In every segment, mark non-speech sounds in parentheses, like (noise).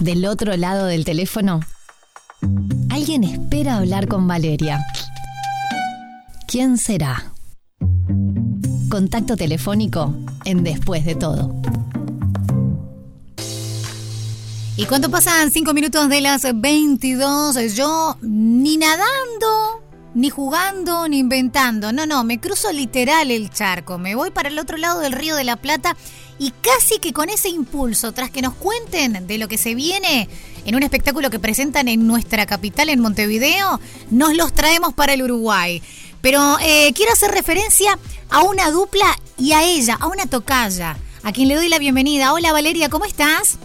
Del otro lado del teléfono, alguien espera hablar con Valeria. ¿Quién será? Contacto telefónico en Después de todo. Y cuando pasan cinco minutos de las 22, yo ni nadando, ni jugando, ni inventando. No, no, me cruzo literal el charco. Me voy para el otro lado del río de la Plata y casi que con ese impulso, tras que nos cuenten de lo que se viene en un espectáculo que presentan en nuestra capital, en Montevideo, nos los traemos para el Uruguay. Pero eh, quiero hacer referencia a una dupla y a ella, a una tocaya, a quien le doy la bienvenida. Hola Valeria, ¿cómo estás?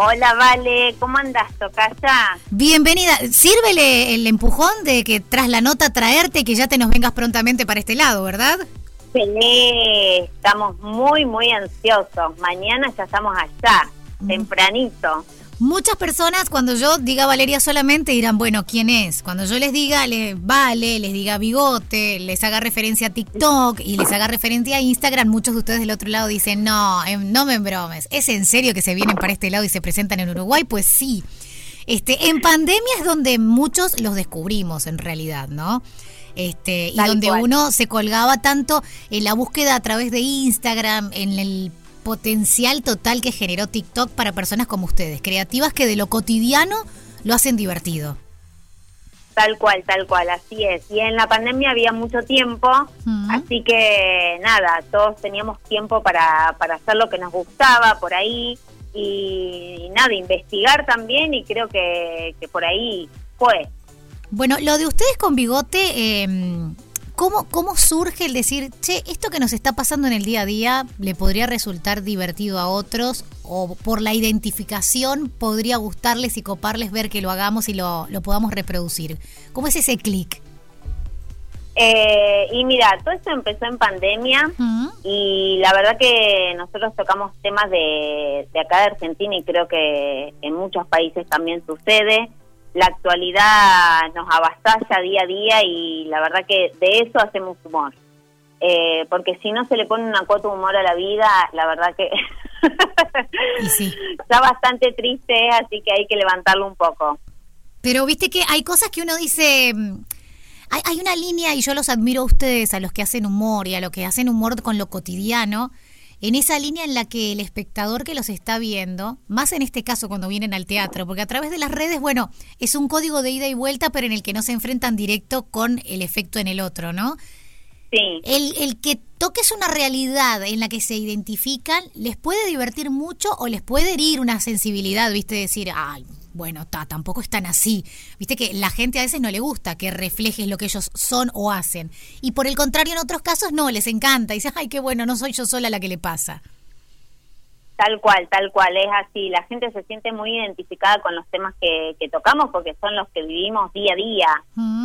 Hola, Vale, ¿cómo andás, Tocaya? Bienvenida. Sírvele el empujón de que tras la nota traerte que ya te nos vengas prontamente para este lado, ¿verdad? Sí, estamos muy, muy ansiosos. Mañana ya estamos allá, tempranito. Muchas personas cuando yo diga Valeria solamente dirán, bueno, ¿quién es? Cuando yo les diga le Vale, les diga Bigote, les haga referencia a TikTok y les haga referencia a Instagram, muchos de ustedes del otro lado dicen, no, em, no me embromes, ¿es en serio que se vienen para este lado y se presentan en Uruguay? Pues sí. Este, en pandemia es donde muchos los descubrimos en realidad, ¿no? Este, y donde uno se colgaba tanto en la búsqueda a través de Instagram, en el potencial total que generó TikTok para personas como ustedes, creativas que de lo cotidiano lo hacen divertido. Tal cual, tal cual, así es. Y en la pandemia había mucho tiempo, así que nada, todos teníamos tiempo para, para hacer lo que nos gustaba por ahí y, nada, investigar también y creo que, que, por ahí fue. Bueno, lo de ustedes con bigote, eh, ¿Cómo, ¿Cómo surge el decir, che, esto que nos está pasando en el día a día le podría resultar divertido a otros o por la identificación podría gustarles y coparles ver que lo hagamos y lo, lo podamos reproducir? ¿Cómo es ese clic? Eh, y mira, todo esto empezó en pandemia y la verdad que nosotros tocamos temas de, de acá de Argentina y creo que en muchos países también sucede la actualidad nos avasalla día a día y la verdad que de eso hacemos humor. Eh, porque si no se le pone una cuota de humor a la vida, la verdad que (laughs) está bastante triste, así que hay que levantarlo un poco. Pero viste que hay cosas que uno dice, mm, hay, hay una línea y yo los admiro a ustedes, a los que hacen humor y a los que hacen humor con lo cotidiano, en esa línea en la que el espectador que los está viendo, más en este caso cuando vienen al teatro, porque a través de las redes, bueno, es un código de ida y vuelta, pero en el que no se enfrentan directo con el efecto en el otro, ¿no? El, el que toques una realidad en la que se identifican, les puede divertir mucho o les puede herir una sensibilidad, ¿viste? Decir, ay, bueno, ta, tampoco están así. Viste que la gente a veces no le gusta que reflejes lo que ellos son o hacen. Y por el contrario, en otros casos no, les encanta. Y dicen, ay, qué bueno, no soy yo sola la que le pasa. Tal cual, tal cual, es así. La gente se siente muy identificada con los temas que, tocamos porque son los que vivimos día a día.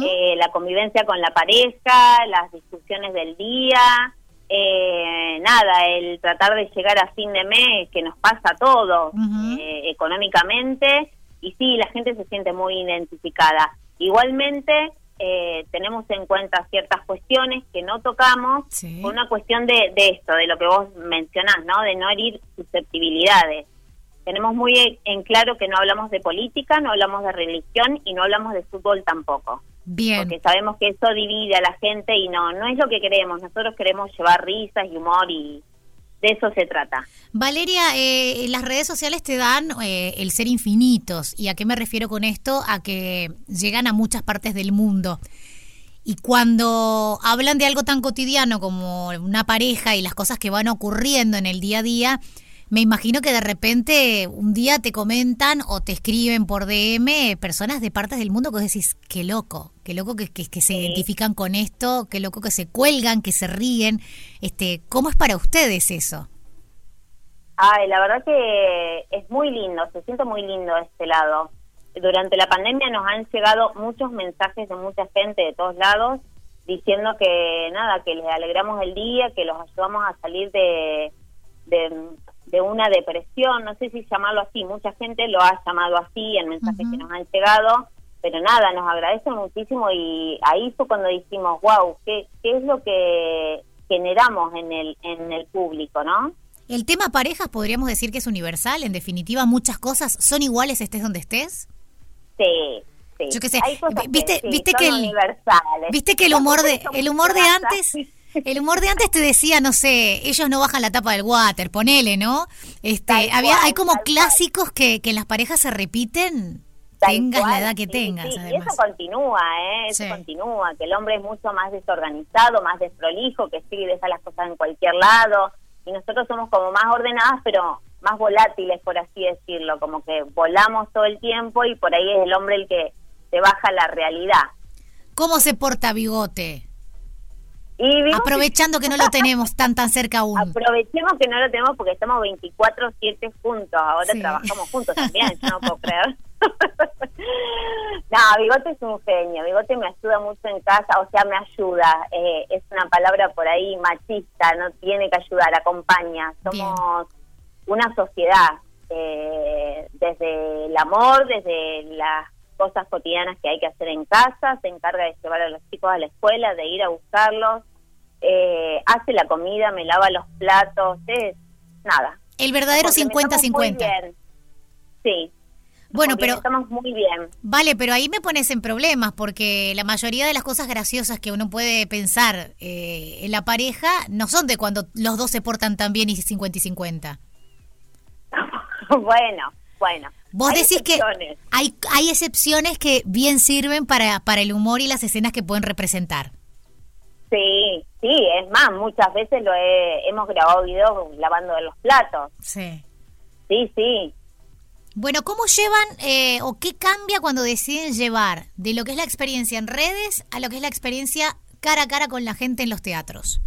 Eh, la convivencia con la pareja, las discusiones del día, eh, nada, el tratar de llegar a fin de mes que nos pasa todo eh, económicamente y sí, la gente se siente muy identificada. Igualmente, eh, tenemos en cuenta ciertas cuestiones que no tocamos, una cuestión de, de, esto, de lo que vos mencionás, ¿no? De no herir susceptibilidades. Tenemos muy en claro que no hablamos de política, no hablamos de religión y no hablamos de fútbol tampoco. Bien. Porque sabemos que eso divide a la gente y no, no es lo que queremos. Nosotros queremos llevar risas y humor y, de eso se trata. Valeria, eh, las redes sociales te dan eh, el ser infinitos. ¿Y a qué me refiero con esto? A que llegan a muchas partes del mundo. Y cuando hablan de algo tan cotidiano como una pareja y las cosas que van ocurriendo en el día a día, me imagino que de repente un día te comentan o te escriben por DM personas de partes del mundo que vos decís, qué loco, qué loco que, que, se identifican con esto, qué loco que se cuelgan, que se ríen. Este, ¿Cómo es para ustedes eso? Ay, la verdad que es muy lindo, se siente muy lindo este lado. Durante la pandemia nos han llegado muchos mensajes de mucha gente de todos lados diciendo que nada, que les alegramos el día, que los ayudamos a salir de, de de una depresión, no sé si llamarlo así, mucha gente lo ha llamado así en mensajes que nos han llegado, pero nada, nos agradece muchísimo y ahí fue cuando dijimos, wow, ¿qué, qué es lo que generamos en el, en el público, no? El tema parejas podríamos decir que es universal, en definitiva muchas cosas son iguales estés donde estés. Sí, sí. Yo qué sé, viste, viste que el, viste que el humor de el humor de antes (laughs) el humor de antes te decía, no sé, ellos no bajan la tapa del water, ponele, ¿no? Este, había hay como clásicos que, que en las parejas se repiten tengas la edad que tengas. Y eso continúa, ¿eh? Eso continúa, que el hombre es mucho más desorganizado, más desprolijo, que sigue y deja las cosas en cualquier lado. Y nosotros somos como más ordenadas, pero más volátiles, por así decirlo, como que volamos todo el tiempo y por ahí es el hombre el que se baja la realidad. ¿Cómo se porta Bigote? Aprovechando que no lo tenemos tan tan cerca aún. Aprovechemos que no lo tenemos porque estamos 24/7 juntos. Ahora trabajamos juntos también, yo no puedo creer. (laughs) no, Bigote es un genio. Bigote me ayuda mucho en casa, o sea, me ayuda. Eh, es una palabra por ahí machista, no tiene que ayudar, acompaña. Somos una sociedad. Eh, desde el amor, desde las cosas cotidianas que hay que hacer en casa, se encarga de llevar a los chicos a la escuela, de ir a buscarlos, eh, hace la comida, me lava los platos, es nada. El verdadero 50-50. Sí. Bueno, pero estamos muy bien. Vale, pero ahí me pones en problemas porque la mayoría de las cosas graciosas que uno puede pensar eh, en la pareja no son de cuando los dos se portan tan bien y 50 y 50. (laughs) bueno, bueno. Vos decís que hay, hay excepciones que bien sirven para, para el humor y las escenas que pueden representar. Sí, sí, es más, muchas veces lo hemos grabado videos lavando los platos. Sí. Sí, sí. Bueno, ¿cómo llevan eh, o qué cambia cuando deciden llevar de lo que es la experiencia en redes a lo que es la experiencia cara a cara con la gente en los teatros?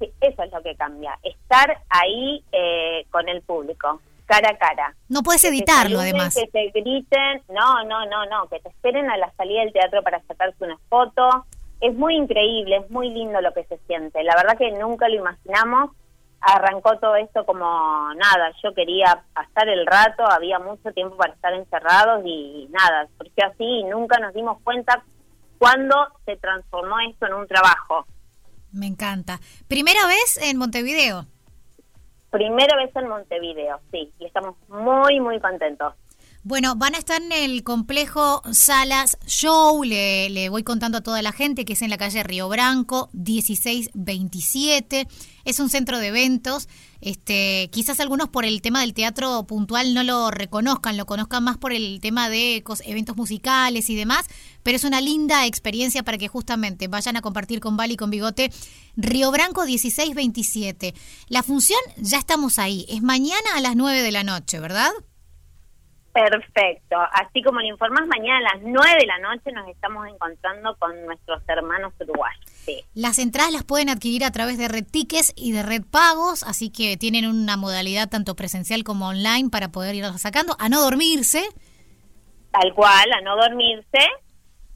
Sí, eso es lo que cambia, estar ahí eh, con el público cara a cara. No puedes editarlo, además. Que te griten, no, no, no, no, que te esperen a la salida del teatro para sacarse una foto. Es muy increíble, es muy lindo lo que se siente. La verdad que nunca lo imaginamos. Arrancó todo esto como nada, yo quería pasar el rato, había mucho tiempo para estar encerrados y nada, surgió así y nunca nos dimos cuenta cuándo se transformó esto en un trabajo. Me encanta. ¿Primera vez en Montevideo? Primera vez en Montevideo, sí, y estamos muy, muy contentos. Bueno, van a estar en el complejo Salas Show, le, voy contando a toda la gente que es en la calle Río Branco, 1627. Es un centro de eventos. Este, quizás algunos por el tema del teatro puntual no lo reconozcan, lo conozcan más por el tema de eventos musicales y demás, pero es una linda experiencia para que justamente vayan a compartir con Bali y con Bigote Río Branco 1627. La función ya estamos ahí, es mañana a las 9 de la noche, ¿verdad? Perfecto. Así como le informás, mañana a las 9 de la noche nos estamos encontrando con nuestros hermanos uruguayos. Las entradas las pueden adquirir a través de Red Tickets y de Red Pagos, así que tienen una modalidad tanto presencial como online para poder irlas sacando, a no dormirse. Tal cual, a no dormirse.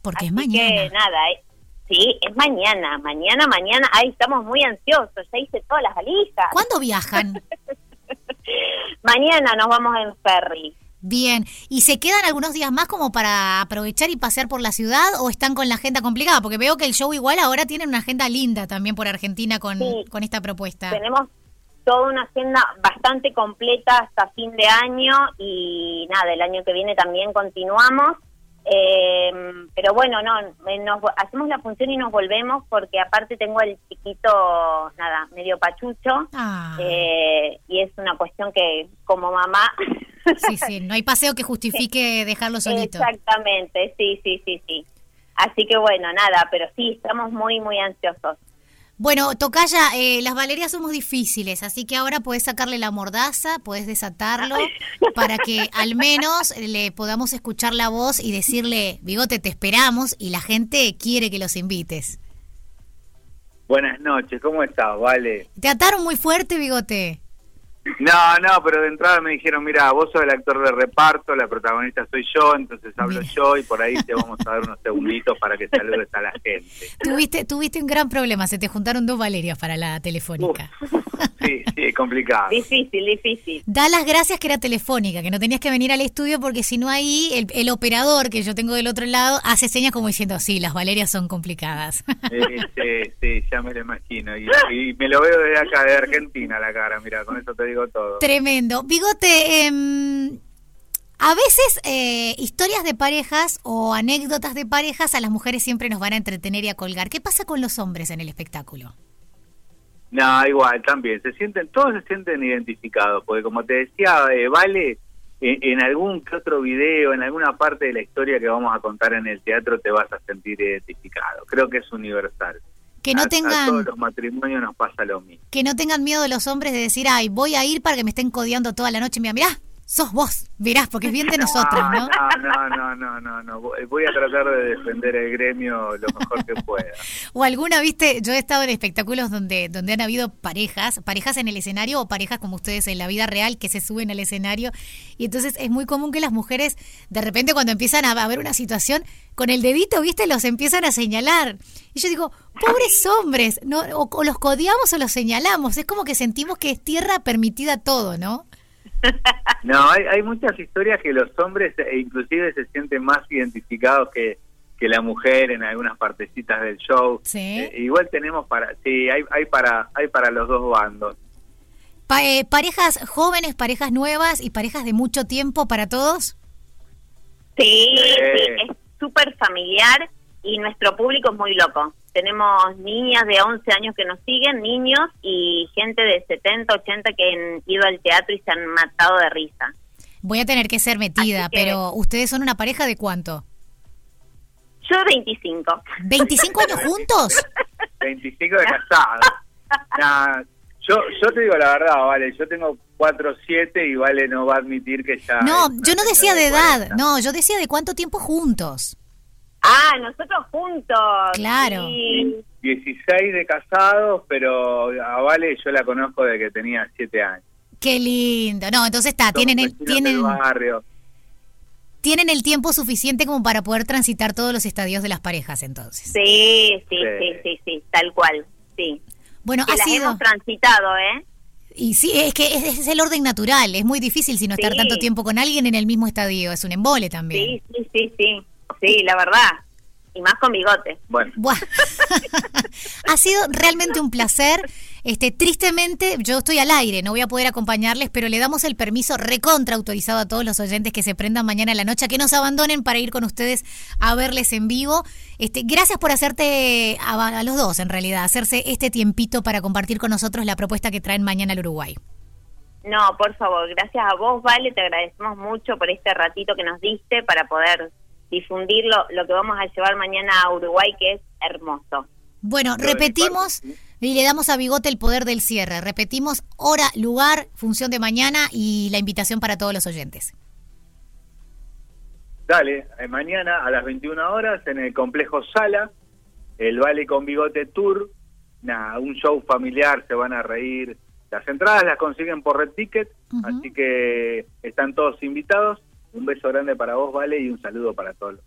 Porque es mañana. Que nada, eh, sí, es mañana, mañana, mañana. Ahí estamos muy ansiosos, ya hice todas las valijas. ¿Cuándo viajan? (laughs) mañana nos vamos en ferry. Bien, ¿y se quedan algunos días más como para aprovechar y pasear por la ciudad o están con la agenda complicada? Porque veo que el show igual ahora tiene una agenda linda también por Argentina con, con esta propuesta. Tenemos toda una agenda bastante completa hasta fin de año y nada, el año que viene también continuamos. Eh, pero bueno, no, nos, hacemos la función y nos volvemos porque aparte tengo el chiquito, nada, medio pachucho ah. eh, y es una cuestión que como mamá... (laughs) Sí, sí, no hay paseo que justifique dejarlo solito. Exactamente, sí, sí, sí, sí. Así que bueno, nada, pero sí, estamos muy, muy ansiosos. Bueno, Tocaya, eh, las valerias somos difíciles, así que ahora puedes sacarle la mordaza, puedes desatarlo, (laughs) para que al menos le podamos escuchar la voz y decirle, Bigote, te esperamos y la gente quiere que los invites. Buenas noches, ¿cómo estás? Vale. ¿Te ataron muy fuerte, Bigote? No, no, pero de entrada me dijeron, mira, vos sos el actor de reparto, la protagonista soy yo, entonces hablo yo y por ahí te vamos a dar unos segunditos para que saludes a la gente. Tuviste, tuviste un gran problema, se te juntaron dos Valerias para la telefónica. sí, sí, complicado. Difícil, difícil. Da las gracias que era telefónica, que no tenías que venir al estudio porque si no ahí el, el operador que yo tengo del otro lado hace señas como diciendo, sí, las Valerias son complicadas. sí, sí, ya me lo imagino. Y, y me lo veo desde acá, de Argentina, la cara, mira, con eso te digo todo. Tremendo. Bigote, em, a veces eh, historias de parejas o anécdotas de parejas a las mujeres siempre nos van a entretener y a colgar. ¿Qué pasa con los hombres en el espectáculo? No, igual, también. Se sienten, todos se sienten identificados, porque como te decía, eh, Vale, en, en, algún que otro video, en alguna parte de la historia que vamos a contar en el teatro, te vas a sentir identificado. Creo que es universal. Que no A- tengan... A todos los matrimonios nos pasa lo mismo. Que no tengan miedo los hombres de decir, ay, voy a ir para que me estén codeando toda la noche. Mira, mirá, sos vos, verás, porque es bien de nosotros, ¿no? (laughs) No, no, no, no, no. Voy a tratar de defender el gremio lo mejor que pueda. O alguna, viste, yo he estado en espectáculos donde, donde han habido parejas, parejas en el escenario o parejas como ustedes en la vida real que se suben al escenario. Y entonces es muy común que las mujeres, de repente cuando empiezan a ver una situación, con el dedito, viste, los empiezan a señalar. Y yo digo, pobres hombres, ¿no? o, o los codiamos o los señalamos. Es como que sentimos que es tierra permitida todo, ¿no? No, hay, hay muchas historias que los hombres eh, inclusive se sienten más identificados que, que la mujer en algunas partecitas del show. Sí. Eh, igual tenemos para, sí, hay, hay para, hay para los dos bandos. Pa- eh, parejas jóvenes, parejas nuevas y parejas de mucho tiempo para todos. Sí, Sí. sí, es súper familiar y nuestro público es muy loco. Tenemos niñas de 11 años que nos siguen, niños y gente de 70, 80 que han ido al teatro y se han matado de risa. Voy a tener que ser metida, que- pero ¿ustedes son una pareja de cuánto? Yo 25. ¿25 años juntos? (laughs) 25 de casado. Nah, yo, yo te digo la verdad, vale, yo tengo 4 7 y vale no va a admitir que ya... No, yo no decía de edad, 40. no, yo decía de cuánto tiempo juntos. Ah, nosotros juntos. Claro. Sí. 16 de casados, pero a Vale yo la conozco de que tenía 7 años. Qué lindo. No, entonces está, Somos tienen el, tienen, del barrio. tienen el tiempo suficiente como para poder transitar todos los estadios de las parejas entonces. Sí, sí, Sí. sí, sí, sí, tal cual. Sí. Bueno, Que ha las sido... hemos transitado, ¿eh? Y sí, es que ese es el orden natural, es muy difícil si no estar Sí. tanto tiempo con alguien en el mismo estadio, es un embole también. Sí, sí, sí, sí. Sí, la verdad. Y más con bigote. Bueno, Buah. (laughs) ha sido realmente un placer. Este, tristemente, yo estoy al aire, no voy a poder acompañarles, pero le damos el permiso recontra autorizado a todos los oyentes que se prendan mañana a la noche, a que nos abandonen para ir con ustedes a verles en vivo. Este, gracias por hacerte a, a los dos, en realidad, hacerse este tiempito para compartir con nosotros la propuesta que traen mañana al Uruguay. No, por favor, gracias a vos, Vale, te agradecemos mucho por este ratito que nos diste para poder difundir lo, lo que vamos a llevar mañana a Uruguay, que es hermoso. Bueno, repetimos y le damos a Bigote el poder del cierre. Repetimos hora, lugar, función de mañana y la invitación para todos los oyentes. dale, eh, mañana a las 21 horas en el complejo Sala, el Vale con Bigote Tour, nada, un show familiar, se van a reír. Las entradas las consiguen por Red Ticket, así que están todos invitados. Un beso grande para vos, Vale, y un saludo para todos